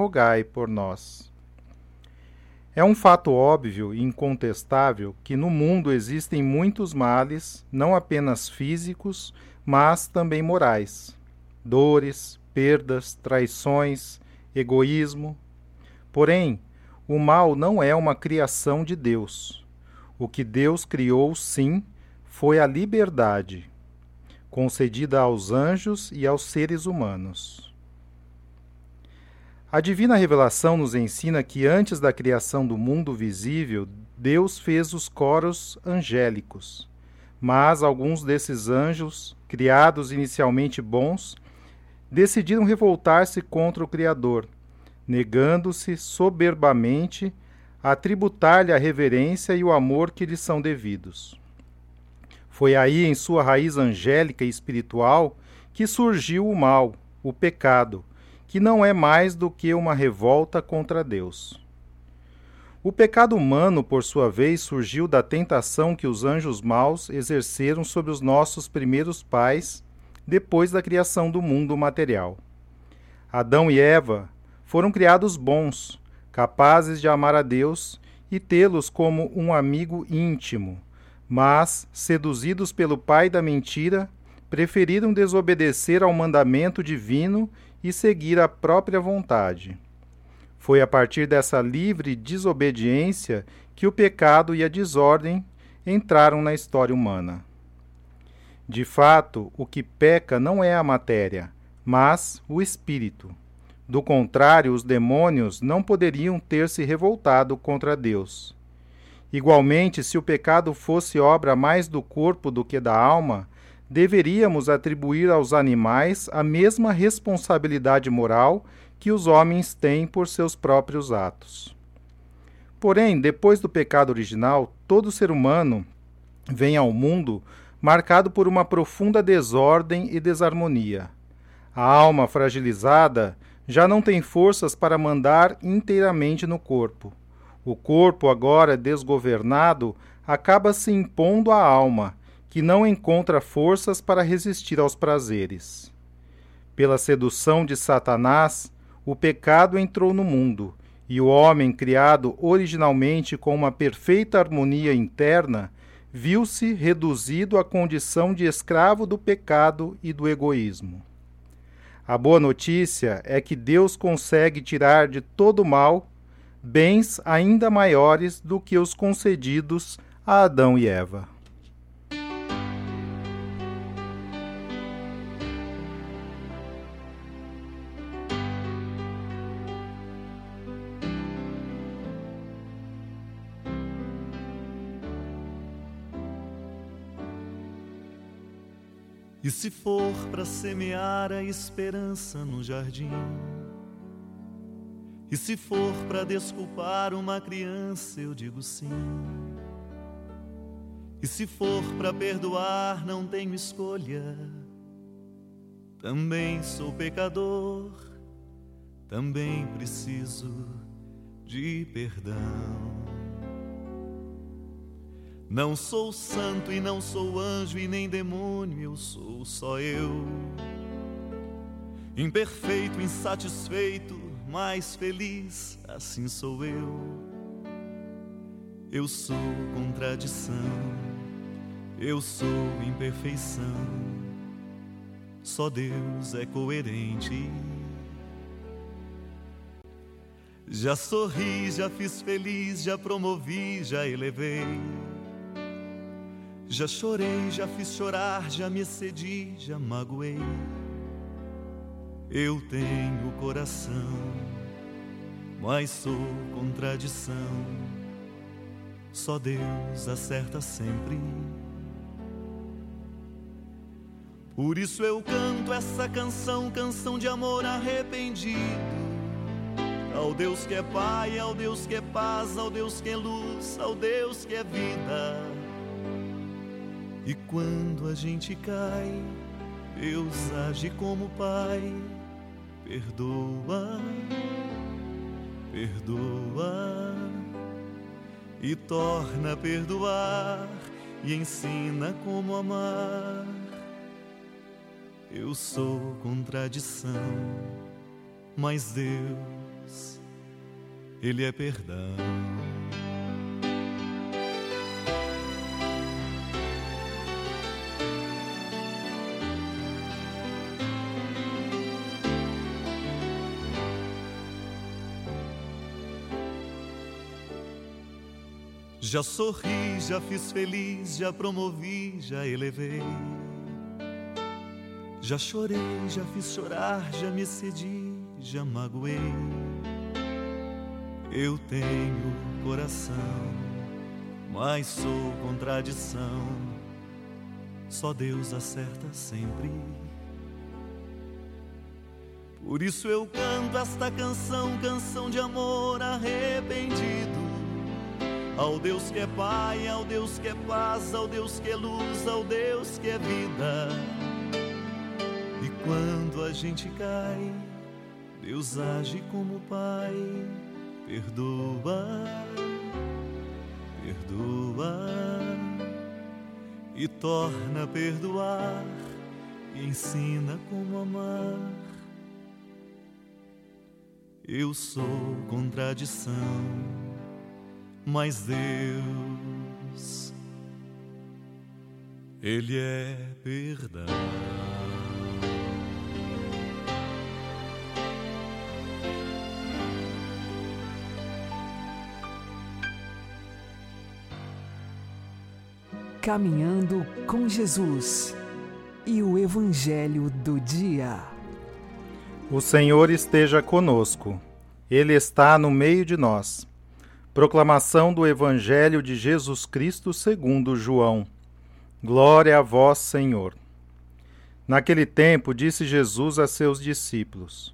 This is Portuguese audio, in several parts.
rogai por nós. É um fato óbvio e incontestável que no mundo existem muitos males, não apenas físicos, mas também morais. Dores, perdas, traições, egoísmo. Porém, o mal não é uma criação de Deus. O que Deus criou, sim, foi a liberdade, concedida aos anjos e aos seres humanos. A divina revelação nos ensina que antes da criação do mundo visível, Deus fez os coros angélicos. Mas alguns desses anjos, criados inicialmente bons, decidiram revoltar-se contra o Criador, negando-se soberbamente a tributar-lhe a reverência e o amor que lhes são devidos. Foi aí, em sua raiz angélica e espiritual, que surgiu o mal, o pecado, que não é mais do que uma revolta contra Deus. O pecado humano, por sua vez, surgiu da tentação que os anjos maus exerceram sobre os nossos primeiros pais depois da criação do mundo material. Adão e Eva foram criados bons, capazes de amar a Deus e tê-los como um amigo íntimo, mas, seduzidos pelo pai da mentira, preferiram desobedecer ao mandamento divino e seguir a própria vontade. Foi a partir dessa livre desobediência que o pecado e a desordem entraram na história humana. De fato, o que peca não é a matéria, mas o espírito. Do contrário, os demônios não poderiam ter se revoltado contra Deus. Igualmente, se o pecado fosse obra mais do corpo do que da alma, deveríamos atribuir aos animais a mesma responsabilidade moral que os homens têm por seus próprios atos. Porém, depois do pecado original, todo ser humano vem ao mundo marcado por uma profunda desordem e desarmonia. A alma fragilizada já não tem forças para mandar inteiramente no corpo. O corpo, agora desgovernado, acaba se impondo à alma que não encontra forças para resistir aos prazeres. Pela sedução de Satanás, o pecado entrou no mundo, e o homem, criado originalmente com uma perfeita harmonia interna, viu-se reduzido à condição de escravo do pecado e do egoísmo. A boa notícia é que Deus consegue tirar de todo mal bens ainda maiores do que os concedidos a Adão e Eva. E se for para semear a esperança no jardim, e se for para desculpar uma criança, eu digo sim. E se for para perdoar, não tenho escolha. Também sou pecador, também preciso de perdão. Não sou santo e não sou anjo e nem demônio, eu sou só eu. Imperfeito, insatisfeito, mas feliz, assim sou eu. Eu sou contradição, eu sou imperfeição. Só Deus é coerente. Já sorri, já fiz feliz, já promovi, já elevei Já chorei, já fiz chorar, já me excedi, já magoei. Eu tenho coração, mas sou contradição. Só Deus acerta sempre. Por isso eu canto essa canção, canção de amor arrependido. Ao Deus que é Pai, ao Deus que é paz, ao Deus que é luz, ao Deus que é vida. E quando a gente cai, Deus age como Pai, perdoa, perdoa e torna a perdoar e ensina como amar. Eu sou contradição, mas Deus, Ele é perdão. Já sorri, já fiz feliz, já promovi, já elevei. Já chorei, já fiz chorar, já me cedi, já magoei. Eu tenho coração, mas sou contradição. Só Deus acerta sempre. Por isso eu canto esta canção, canção de amor arrependido. Ao Deus que é Pai, ao Deus que é paz, ao Deus que é luz, ao Deus que é vida. Quando a gente cai, Deus age como Pai, perdoa, perdoa e torna a perdoar e ensina como amar. Eu sou contradição, mas Deus, Ele é perdão. Caminhando com Jesus e o Evangelho do Dia. O Senhor esteja conosco, Ele está no meio de nós. Proclamação do Evangelho de Jesus Cristo segundo João. Glória a vós, Senhor. Naquele tempo disse Jesus a seus discípulos: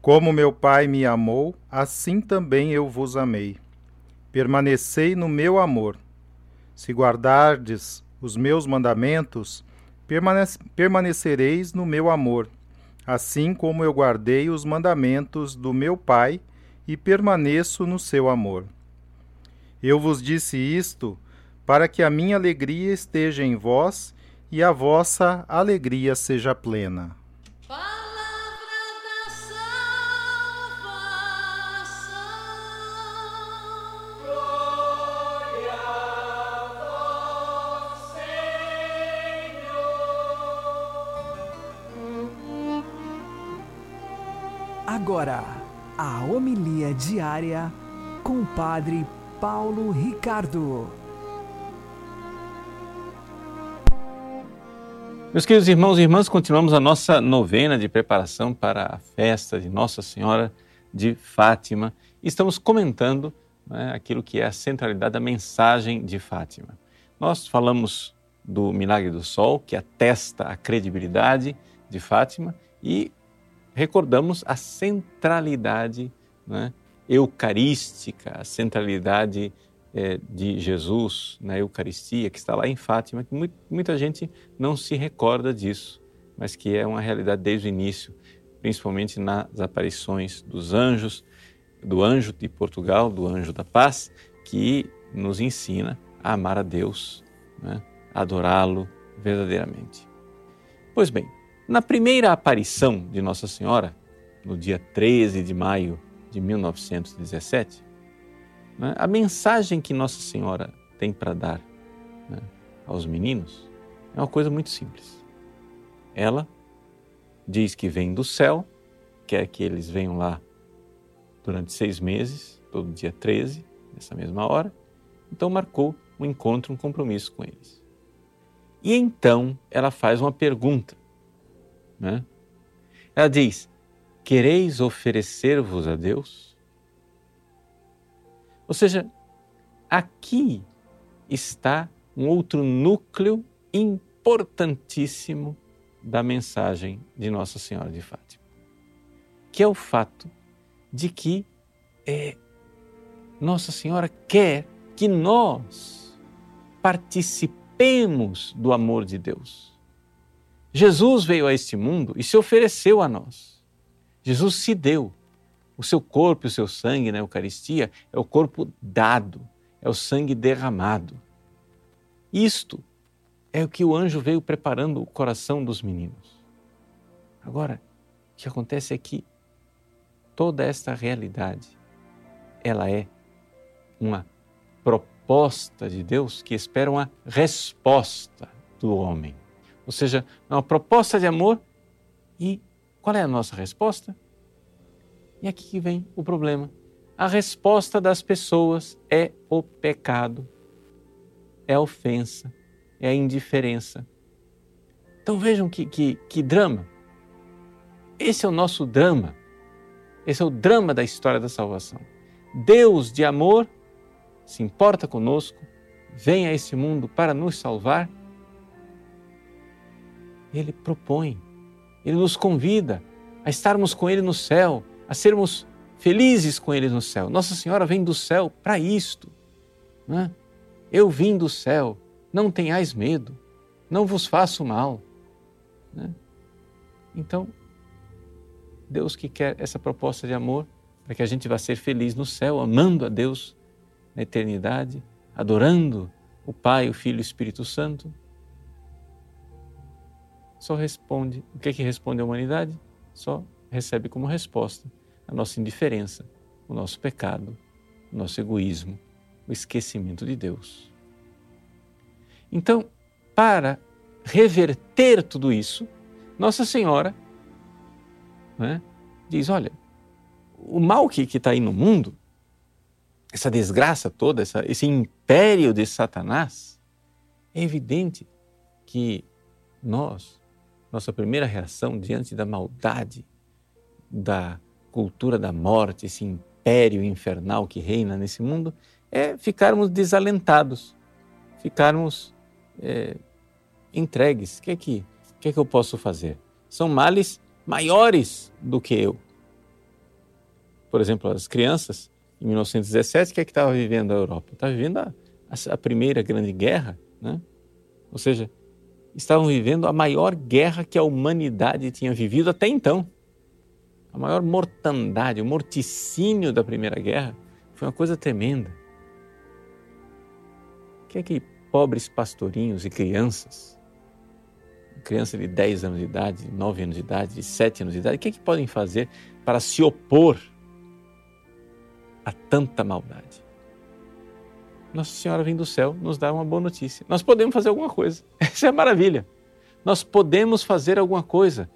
Como meu Pai me amou, assim também eu vos amei. Permanecei no meu amor. Se guardardes os meus mandamentos, permanecereis no meu amor, assim como eu guardei os mandamentos do meu Pai e permaneço no seu amor. Eu vos disse isto para que a minha alegria esteja em vós e a vossa alegria seja plena. Agora, a homilia diária com o Padre Paulo Ricardo. Meus queridos irmãos e irmãs, continuamos a nossa novena de preparação para a festa de Nossa Senhora de Fátima. Estamos comentando né, aquilo que é a centralidade da mensagem de Fátima. Nós falamos do milagre do sol, que atesta a credibilidade de Fátima, e recordamos a centralidade né, eucarística, a centralidade é, de Jesus na Eucaristia, que está lá em Fátima, que muita gente não se recorda disso, mas que é uma realidade desde o início, principalmente nas aparições dos anjos, do anjo de Portugal, do anjo da paz, que nos ensina a amar a Deus, né, adorá-lo verdadeiramente. Pois bem, na primeira aparição de Nossa Senhora, no dia 13 de maio de 1917, né, a mensagem que Nossa Senhora tem para dar né, aos meninos é uma coisa muito simples. Ela diz que vem do céu, quer que eles venham lá durante seis meses, todo dia 13, nessa mesma hora, então marcou um encontro, um compromisso com eles. E então ela faz uma pergunta. Né? Ela diz: Quereis oferecer-vos a Deus? Ou seja, aqui está um outro núcleo importantíssimo da mensagem de Nossa Senhora de Fátima, que é o fato de que é, Nossa Senhora quer que nós participemos do amor de Deus. Jesus veio a este mundo e se ofereceu a nós. Jesus se deu. O seu corpo e o seu sangue na Eucaristia é o corpo dado, é o sangue derramado. Isto é o que o anjo veio preparando o coração dos meninos. Agora, o que acontece é que toda esta realidade, ela é uma proposta de Deus que espera uma resposta do homem. Ou seja, é uma proposta de amor e qual é a nossa resposta? E aqui que vem o problema. A resposta das pessoas é o pecado, é a ofensa, é a indiferença. Então vejam que, que, que drama. Esse é o nosso drama. Esse é o drama da história da salvação. Deus de amor se importa conosco, vem a esse mundo para nos salvar. Ele propõe, ele nos convida a estarmos com ele no céu, a sermos felizes com ele no céu. Nossa Senhora vem do céu para isto. Né? Eu vim do céu não tenhais medo, não vos faço mal. Né? Então, Deus que quer essa proposta de amor para que a gente vá ser feliz no céu, amando a Deus na eternidade, adorando o Pai, o Filho e o Espírito Santo, só responde, o que é que responde a humanidade? Só recebe como resposta a nossa indiferença, o nosso pecado, o nosso egoísmo, o esquecimento de Deus. Então, para reverter tudo isso, Nossa Senhora né, diz: olha, o mal que está aí no mundo, essa desgraça toda, essa, esse império de Satanás, é evidente que nós, nossa primeira reação diante da maldade, da cultura da morte, esse império infernal que reina nesse mundo, é ficarmos desalentados, ficarmos é, entregues. O que é que, que é que eu posso fazer? São males maiores do que eu. Por exemplo, as crianças, em 1917, o que é que estava vivendo a Europa? Estava vivendo a, a, primeira grande guerra, né? ou seja, estavam vivendo a maior guerra que a humanidade tinha vivido até então. A maior mortandade, o morticínio da Primeira Guerra foi uma coisa tremenda. O que é que pobres pastorinhos e crianças, criança de 10 anos de idade, 9 anos de idade, de 7 anos de idade, o que, é que podem fazer para se opor a tanta maldade? Nossa Senhora vem do céu nos dá uma boa notícia. Nós podemos fazer alguma coisa. Essa é a maravilha. Nós podemos fazer alguma coisa.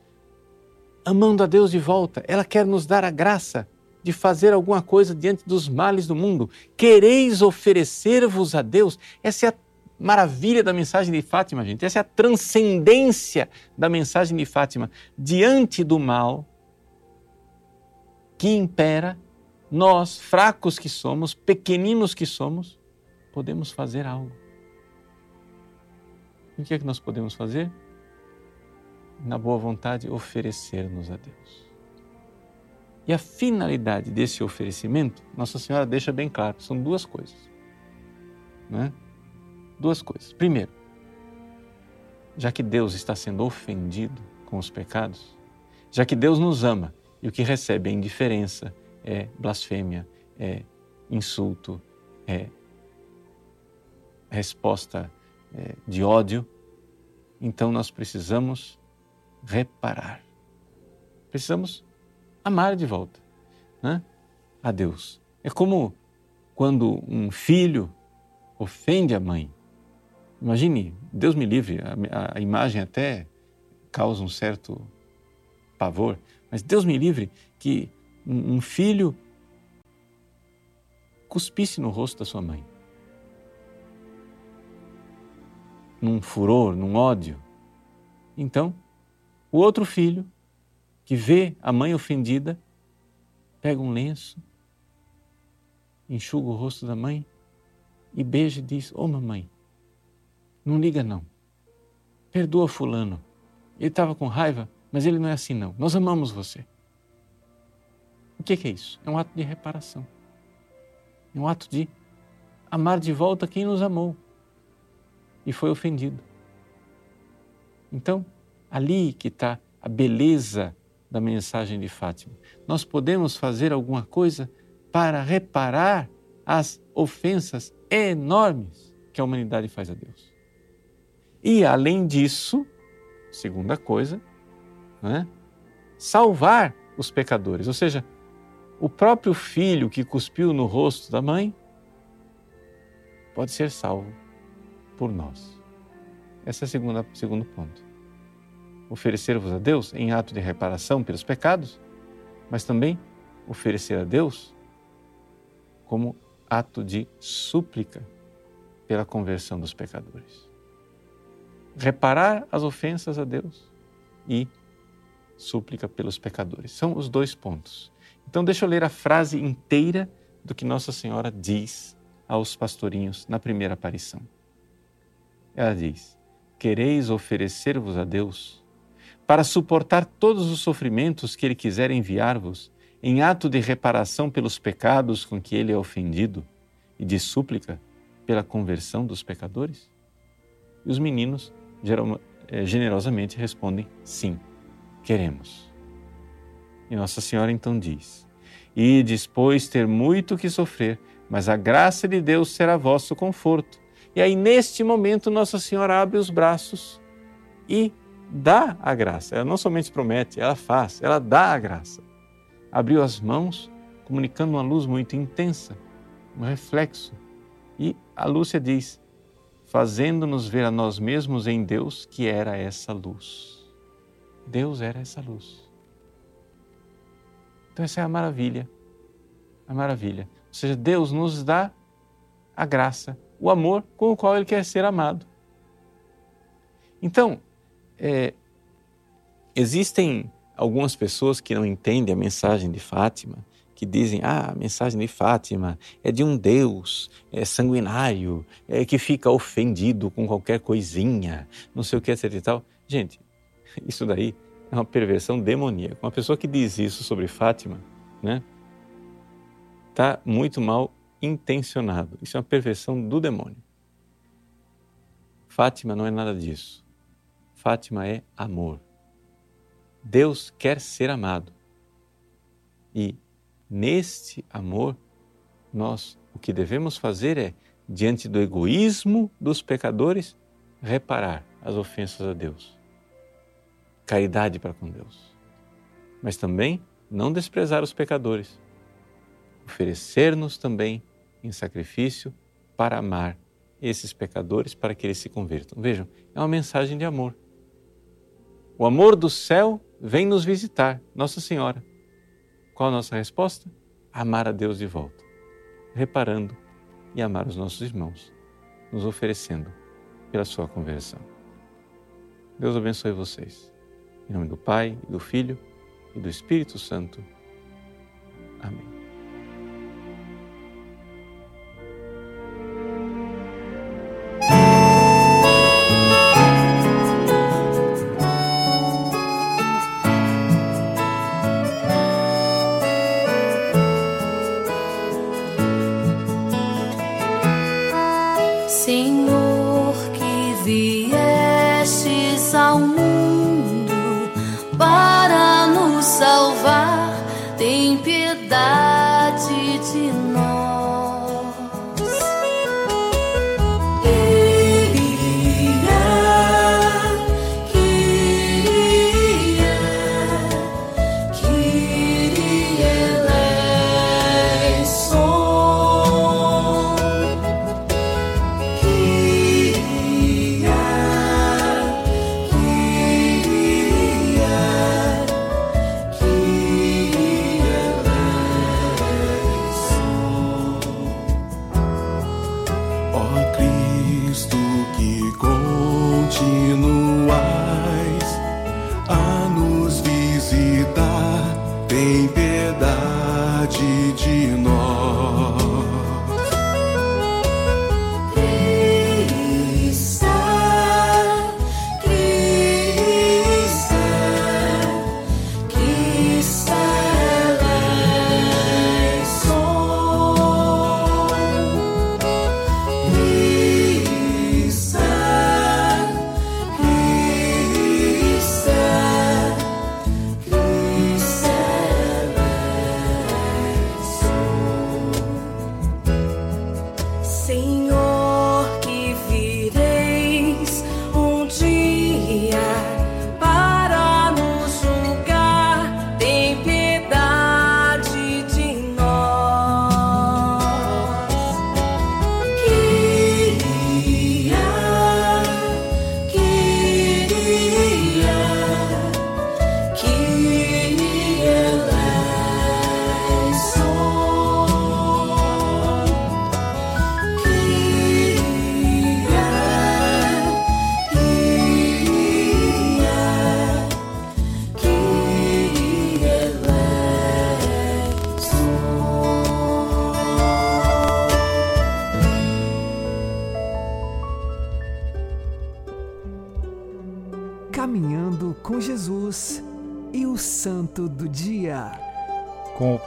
Amando a Deus de volta, ela quer nos dar a graça de fazer alguma coisa diante dos males do mundo. Quereis oferecer-vos a Deus? Essa é a maravilha da mensagem de Fátima, gente. Essa é a transcendência da mensagem de Fátima. Diante do mal que impera, nós, fracos que somos, pequeninos que somos, podemos fazer algo. E o que é que nós podemos fazer? Na boa vontade, oferecer-nos a Deus. E a finalidade desse oferecimento, Nossa Senhora deixa bem claro: são duas coisas. Né? duas coisas. Primeiro, já que Deus está sendo ofendido com os pecados, já que Deus nos ama e o que recebe é indiferença, é blasfêmia, é insulto, é resposta é, de ódio, então nós precisamos reparar. Precisamos amar de volta né? a Deus. É como quando um filho ofende a mãe Imagine, Deus me livre, a, a imagem até causa um certo pavor, mas Deus me livre que um, um filho cuspisse no rosto da sua mãe. Num furor, num ódio. Então, o outro filho, que vê a mãe ofendida, pega um lenço, enxuga o rosto da mãe e beija e diz: Ô oh, mamãe, não liga não. Perdoa Fulano. Ele estava com raiva, mas ele não é assim não. Nós amamos você. O que é isso? É um ato de reparação. É um ato de amar de volta quem nos amou e foi ofendido. Então, ali que está a beleza da mensagem de Fátima. Nós podemos fazer alguma coisa para reparar as ofensas enormes que a humanidade faz a Deus. E, além disso, segunda coisa, né, salvar os pecadores. Ou seja, o próprio filho que cuspiu no rosto da mãe pode ser salvo por nós. Esse é o segundo, segundo ponto. Oferecer-vos a Deus em ato de reparação pelos pecados, mas também oferecer a Deus como ato de súplica pela conversão dos pecadores. Reparar as ofensas a Deus e súplica pelos pecadores. São os dois pontos. Então, deixa eu ler a frase inteira do que Nossa Senhora diz aos pastorinhos na primeira aparição. Ela diz: Quereis oferecer-vos a Deus para suportar todos os sofrimentos que Ele quiser enviar-vos, em ato de reparação pelos pecados com que Ele é ofendido e de súplica pela conversão dos pecadores? E os meninos eh, generosamente respondem: Sim, queremos. E Nossa Senhora então diz: E pois, ter muito que sofrer, mas a graça de Deus será vosso conforto. E aí, neste momento, Nossa Senhora abre os braços e dá a graça. Ela não somente promete, ela faz, ela dá a graça. Abriu as mãos, comunicando uma luz muito intensa, um reflexo. E a Lúcia diz: fazendo-nos ver a nós mesmos em Deus, que era essa luz. Deus era essa luz. Então, essa é a maravilha. A maravilha. Ou seja, Deus nos dá a graça, o amor com o qual Ele quer ser amado. Então, é, existem algumas pessoas que não entendem a mensagem de Fátima, que dizem: ah, a mensagem de Fátima é de um Deus é sanguinário, é, que fica ofendido com qualquer coisinha, não sei o que, etc e tal. Gente, isso daí é uma perversão demoníaca. Uma pessoa que diz isso sobre Fátima, né, está muito mal intencionado. Isso é uma perversão do demônio. Fátima não é nada disso. Fátima é amor. Deus quer ser amado. E neste amor, nós o que devemos fazer é, diante do egoísmo dos pecadores, reparar as ofensas a Deus caridade para com Deus. Mas também não desprezar os pecadores. Oferecer-nos também em sacrifício para amar esses pecadores para que eles se convertam. Vejam, é uma mensagem de amor. O amor do céu vem nos visitar, Nossa Senhora. Qual a nossa resposta? Amar a Deus de volta, reparando e amar os nossos irmãos, nos oferecendo pela sua conversão. Deus abençoe vocês. Em nome do Pai, do Filho e do Espírito Santo. Amém.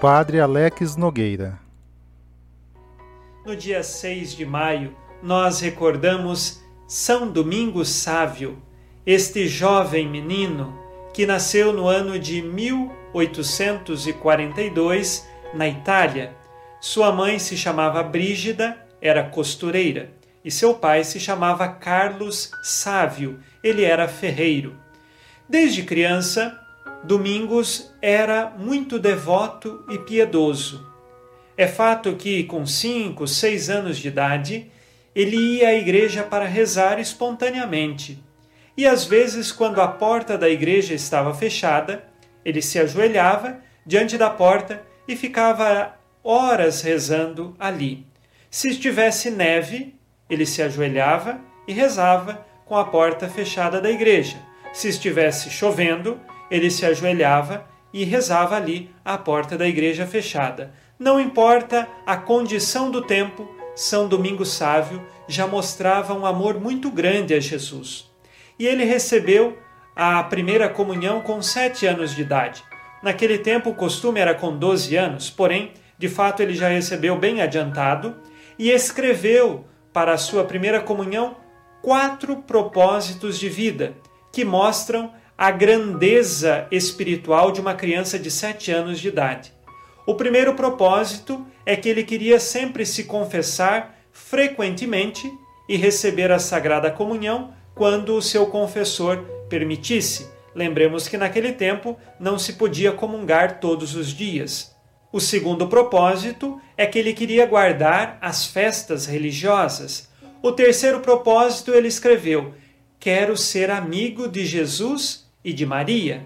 Padre Alex Nogueira. No dia 6 de maio, nós recordamos São Domingos Sávio, este jovem menino que nasceu no ano de 1842 na Itália. Sua mãe se chamava Brígida, era costureira, e seu pai se chamava Carlos Sávio, ele era ferreiro. Desde criança, Domingos era muito devoto e piedoso. É fato que, com cinco, seis anos de idade, ele ia à igreja para rezar espontaneamente. E às vezes, quando a porta da igreja estava fechada, ele se ajoelhava diante da porta e ficava horas rezando ali. Se estivesse neve, ele se ajoelhava e rezava com a porta fechada da igreja. Se estivesse chovendo, ele se ajoelhava e rezava ali à porta da igreja fechada. Não importa a condição do tempo, São Domingos Sávio já mostrava um amor muito grande a Jesus. E ele recebeu a primeira comunhão com sete anos de idade. Naquele tempo o costume era com 12 anos, porém, de fato, ele já recebeu bem adiantado e escreveu para a sua primeira comunhão quatro propósitos de vida que mostram a grandeza espiritual de uma criança de sete anos de idade. O primeiro propósito é que ele queria sempre se confessar frequentemente e receber a Sagrada Comunhão quando o seu confessor permitisse. Lembremos que naquele tempo não se podia comungar todos os dias. O segundo propósito é que ele queria guardar as festas religiosas. O terceiro propósito ele escreveu: Quero ser amigo de Jesus e de Maria.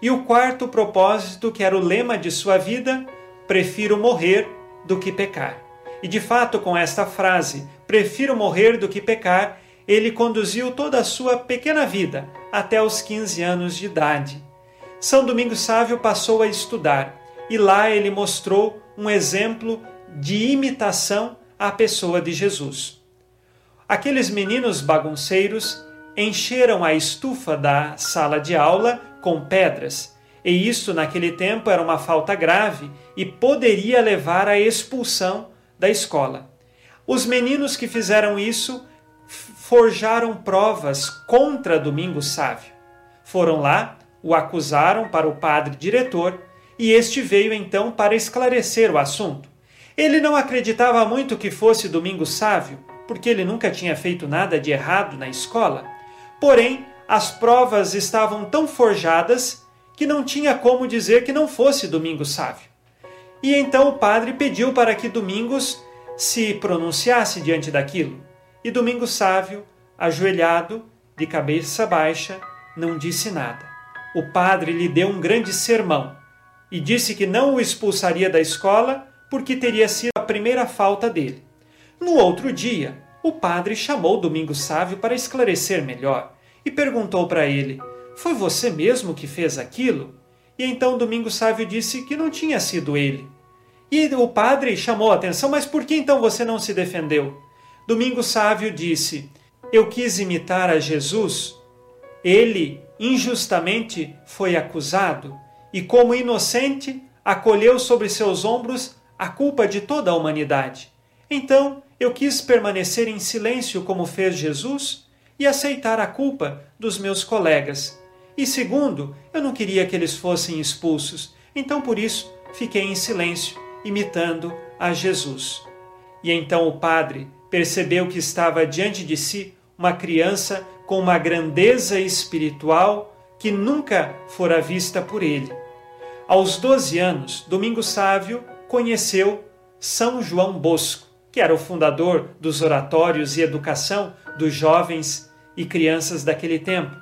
E o quarto propósito, que era o lema de sua vida, prefiro morrer do que pecar. E de fato, com esta frase, prefiro morrer do que pecar, ele conduziu toda a sua pequena vida até os 15 anos de idade. São Domingos Sávio passou a estudar e lá ele mostrou um exemplo de imitação à pessoa de Jesus. Aqueles meninos bagunceiros encheram a estufa da sala de aula com pedras, e isso naquele tempo era uma falta grave e poderia levar à expulsão da escola. Os meninos que fizeram isso forjaram provas contra Domingos Sávio. Foram lá, o acusaram para o padre diretor e este veio então para esclarecer o assunto. Ele não acreditava muito que fosse Domingos Sávio, porque ele nunca tinha feito nada de errado na escola. Porém, as provas estavam tão forjadas que não tinha como dizer que não fosse Domingos Sávio. E então o padre pediu para que Domingos se pronunciasse diante daquilo. E Domingos Sávio, ajoelhado, de cabeça baixa, não disse nada. O padre lhe deu um grande sermão e disse que não o expulsaria da escola porque teria sido a primeira falta dele. No outro dia, o padre chamou Domingos Sávio para esclarecer melhor e perguntou para ele: Foi você mesmo que fez aquilo? E então Domingos Sávio disse que não tinha sido ele. E o padre chamou a atenção: Mas por que então você não se defendeu? Domingos Sávio disse: Eu quis imitar a Jesus. Ele injustamente foi acusado e, como inocente, acolheu sobre seus ombros a culpa de toda a humanidade. Então eu quis permanecer em silêncio como fez Jesus e aceitar a culpa dos meus colegas. E segundo, eu não queria que eles fossem expulsos, então por isso fiquei em silêncio, imitando a Jesus. E então o padre percebeu que estava diante de si uma criança com uma grandeza espiritual que nunca fora vista por ele. Aos 12 anos, Domingos Sávio conheceu São João Bosco, que era o fundador dos oratórios e educação dos jovens e crianças daquele tempo.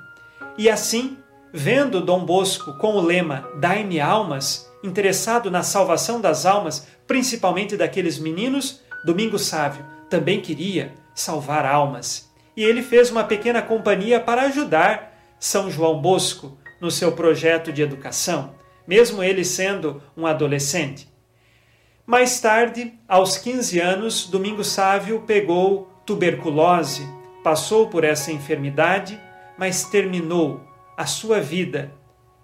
E assim, vendo Dom Bosco com o lema Dai-me almas, interessado na salvação das almas, principalmente daqueles meninos, Domingos Sávio também queria salvar almas. E ele fez uma pequena companhia para ajudar São João Bosco no seu projeto de educação, mesmo ele sendo um adolescente. Mais tarde, aos 15 anos, Domingos Sávio pegou tuberculose passou por essa enfermidade, mas terminou a sua vida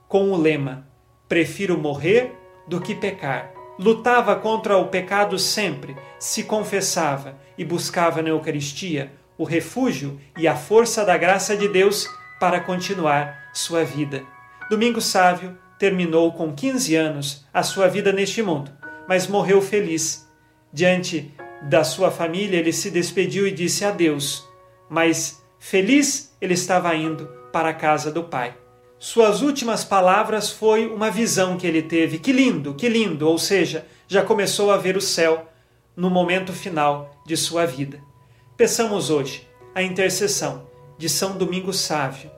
com o lema: Prefiro morrer do que pecar. Lutava contra o pecado sempre, se confessava e buscava na Eucaristia o refúgio e a força da graça de Deus para continuar sua vida. Domingo Sávio terminou com 15 anos a sua vida neste mundo, mas morreu feliz. Diante da sua família, ele se despediu e disse adeus, mas feliz ele estava indo para a casa do Pai. Suas últimas palavras foi uma visão que ele teve. Que lindo, que lindo! Ou seja, já começou a ver o céu no momento final de sua vida. Peçamos hoje a intercessão de São Domingos Sávio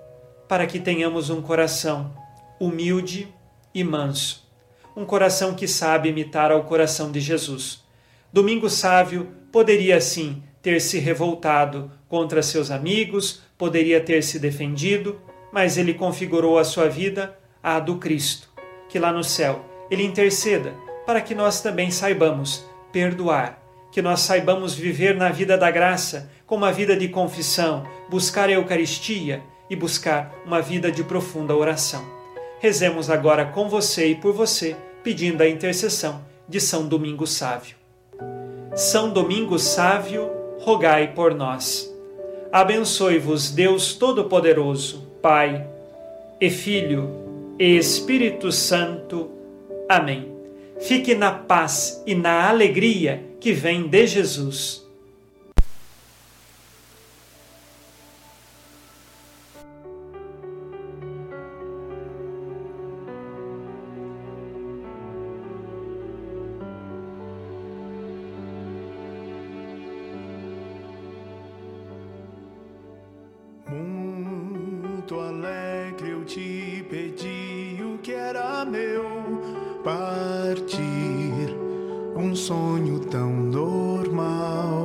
para que tenhamos um coração humilde e manso, um coração que sabe imitar ao coração de Jesus. Domingos Sávio poderia sim ter se revoltado contra seus amigos, poderia ter se defendido, mas ele configurou a sua vida à do Cristo, que lá no céu ele interceda para que nós também saibamos perdoar, que nós saibamos viver na vida da graça, com uma vida de confissão, buscar a Eucaristia e buscar uma vida de profunda oração. Rezemos agora com você e por você, pedindo a intercessão de São Domingos Sávio. São Domingos Sávio, rogai por nós. Abençoe-vos Deus Todo-Poderoso, Pai e Filho e Espírito Santo. Amém. Fique na paz e na alegria que vem de Jesus. Meu partir, um sonho tão normal.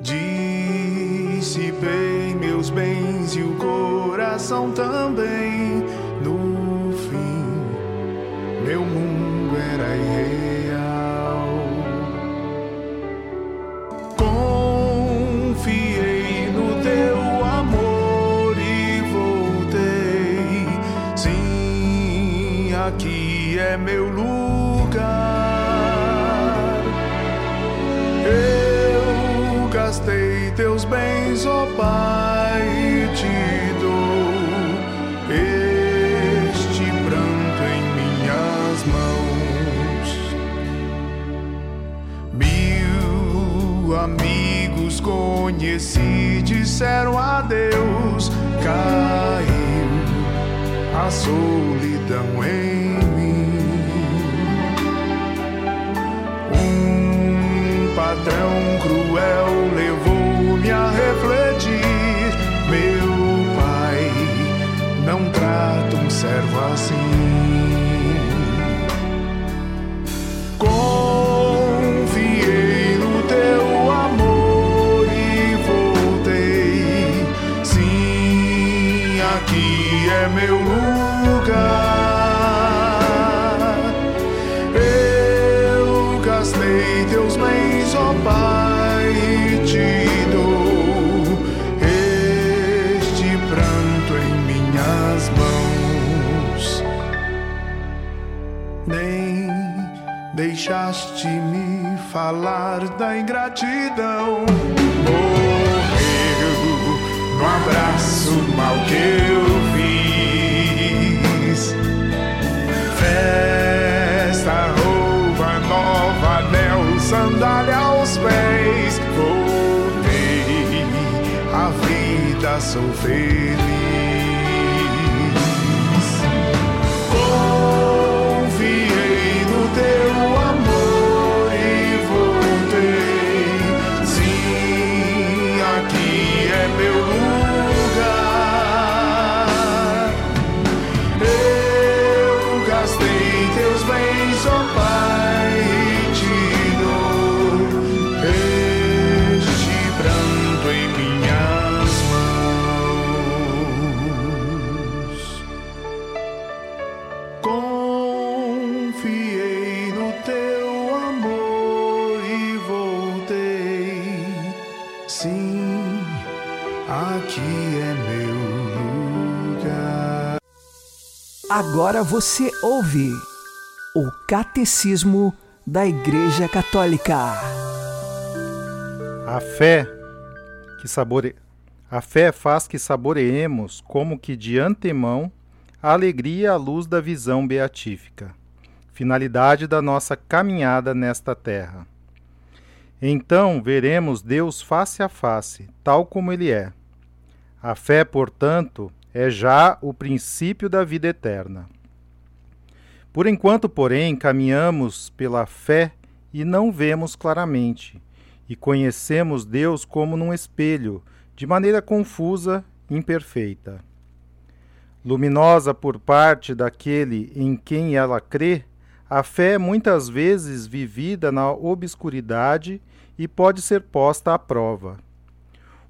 Dissipei meus bens e o coração também. Disseram adeus. Caiu a solidão em mim. Um patrão cruel levou-me a refletir. Meu pai não trata um servo assim. Falar da ingratidão. Morreu no abraço mal que eu fiz. Festa, roupa nova, anel, sandália aos pés. Voltei, a vida sou feliz. Agora você ouve o Catecismo da Igreja Católica. A fé que sabore... A fé faz que saboreemos, como que de antemão, a alegria à luz da visão beatífica, finalidade da nossa caminhada nesta terra. Então veremos Deus face a face, tal como Ele é. A fé, portanto, é já o princípio da vida eterna. Por enquanto, porém, caminhamos pela fé e não vemos claramente, e conhecemos Deus como num espelho, de maneira confusa, imperfeita. Luminosa por parte daquele em quem ela crê, a fé é muitas vezes vivida na obscuridade e pode ser posta à prova.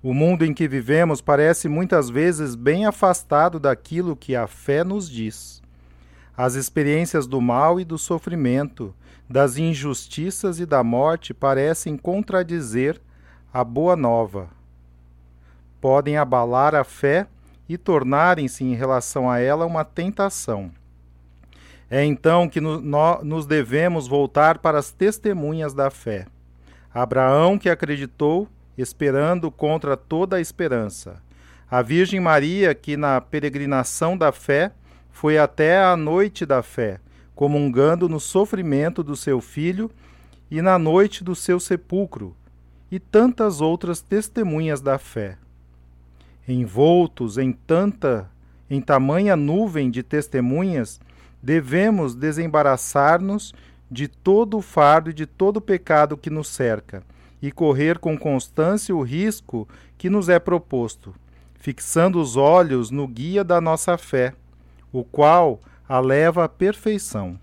O mundo em que vivemos parece muitas vezes bem afastado daquilo que a fé nos diz. As experiências do mal e do sofrimento, das injustiças e da morte parecem contradizer a boa nova. Podem abalar a fé e tornarem-se em relação a ela uma tentação. É então que no, no, nos devemos voltar para as testemunhas da fé. Abraão que acreditou, esperando contra toda a esperança. A Virgem Maria que na peregrinação da fé foi até a noite da fé, comungando no sofrimento do seu filho e na noite do seu sepulcro, e tantas outras testemunhas da fé. Envoltos em tanta, em tamanha nuvem de testemunhas, devemos desembaraçar-nos de todo o fardo e de todo o pecado que nos cerca, e correr com constância o risco que nos é proposto, fixando os olhos no guia da nossa fé, o qual a leva à perfeição.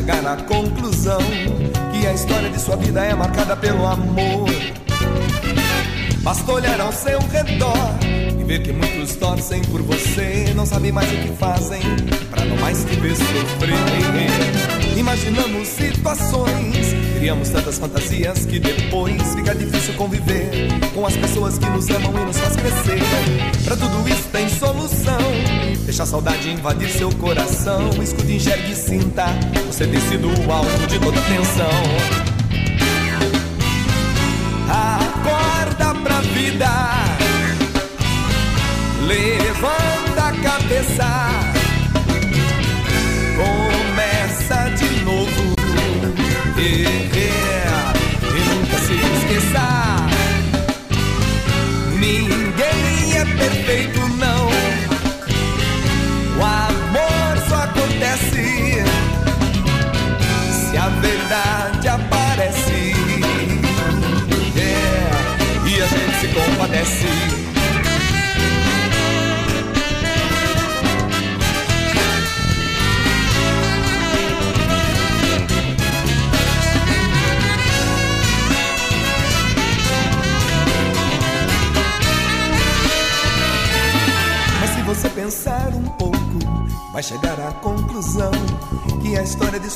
Chegar na conclusão que a história de sua vida é marcada pelo amor. Basta olhar ao seu redor e ver que muitos torcem por você, não sabem mais o que fazem para não mais te ver sofrer. Imaginamos situações, criamos tantas fantasias que depois fica difícil conviver com as pessoas que nos amam e nos faz crescer. Para tudo isso tem solução. Deixa a saudade invadir seu coração. Escute, enxergue e sinta. Você tem sido o alvo de toda atenção. Acorda pra vida. Levanta a cabeça. É perfeito,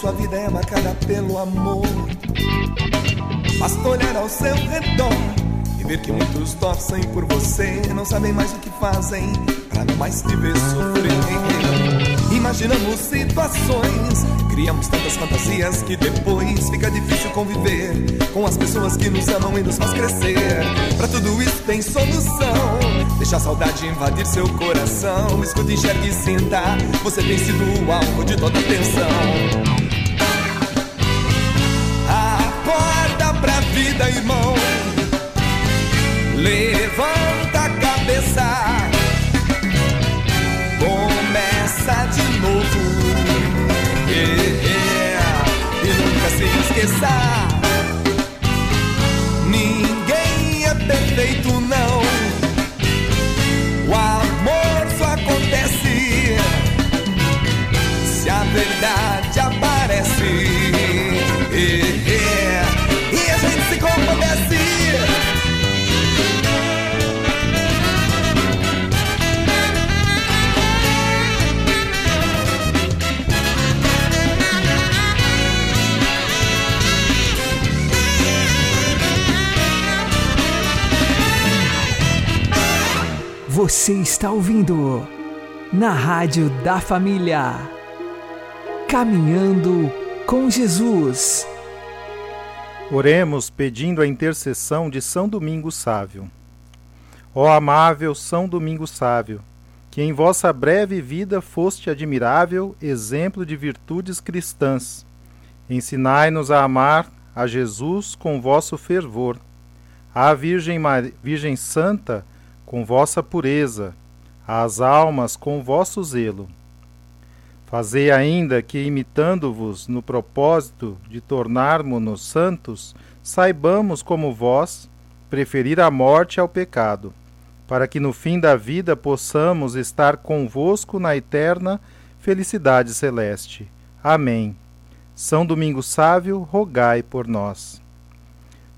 sua vida é marcada pelo amor. Basta olhar ao seu redor e ver que muitos torcem por você, não sabem mais o que fazem para não mais te ver sofrer. Imaginamos situações, criamos tantas fantasias que depois fica difícil conviver com as pessoas que nos amam e nos faz crescer. Para tudo isso tem solução. Deixa a saudade invadir seu coração. Escute, enxergue e sinta. Você tem sido o alvo de toda atenção. Pra vida, irmão. Você está ouvindo na Rádio da Família. Caminhando com Jesus. Oremos pedindo a intercessão de São Domingo Sávio. Ó amável São Domingo Sávio, que em vossa breve vida foste admirável exemplo de virtudes cristãs. Ensinai-nos a amar a Jesus com vosso fervor, à Virgem, Mar... Virgem Santa com vossa pureza, às almas com vosso zelo. Fazei ainda que, imitando-vos no propósito de tornarmos-nos santos, saibamos, como vós, preferir a morte ao pecado para que no fim da vida possamos estar convosco na eterna felicidade celeste. Amém. São Domingos Sávio, rogai por nós.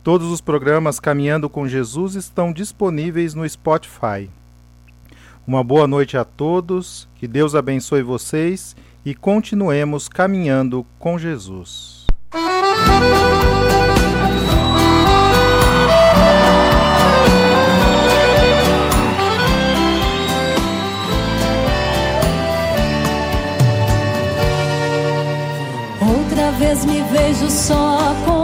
Todos os programas Caminhando com Jesus estão disponíveis no Spotify. Uma boa noite a todos, que Deus abençoe vocês e continuemos caminhando com Jesus. vez me vejo só com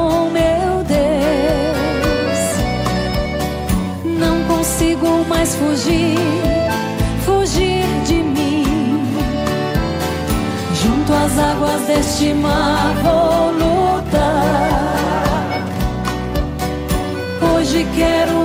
fugir, fugir de mim. Junto às águas deste mar vou lutar. Hoje quero